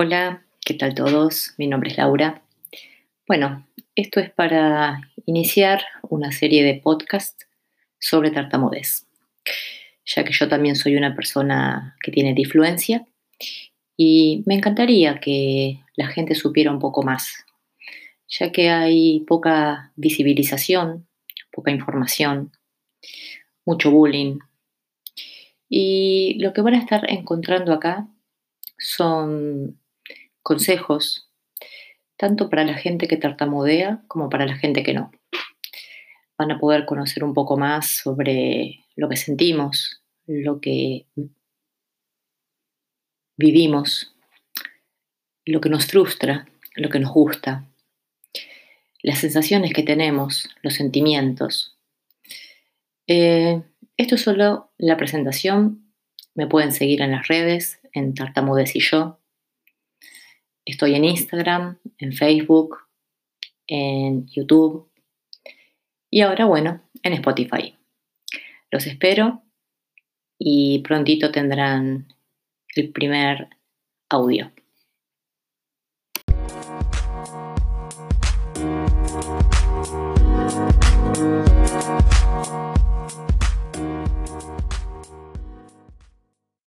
Hola, ¿qué tal todos? Mi nombre es Laura. Bueno, esto es para iniciar una serie de podcasts sobre tartamudez, ya que yo también soy una persona que tiene difluencia y me encantaría que la gente supiera un poco más, ya que hay poca visibilización, poca información, mucho bullying. Y lo que van a estar encontrando acá son consejos, tanto para la gente que tartamudea como para la gente que no. Van a poder conocer un poco más sobre lo que sentimos, lo que vivimos, lo que nos frustra, lo que nos gusta, las sensaciones que tenemos, los sentimientos. Eh, esto es solo la presentación. Me pueden seguir en las redes, en Tartamudez y yo. Estoy en Instagram, en Facebook, en YouTube y ahora, bueno, en Spotify. Los espero y prontito tendrán el primer audio.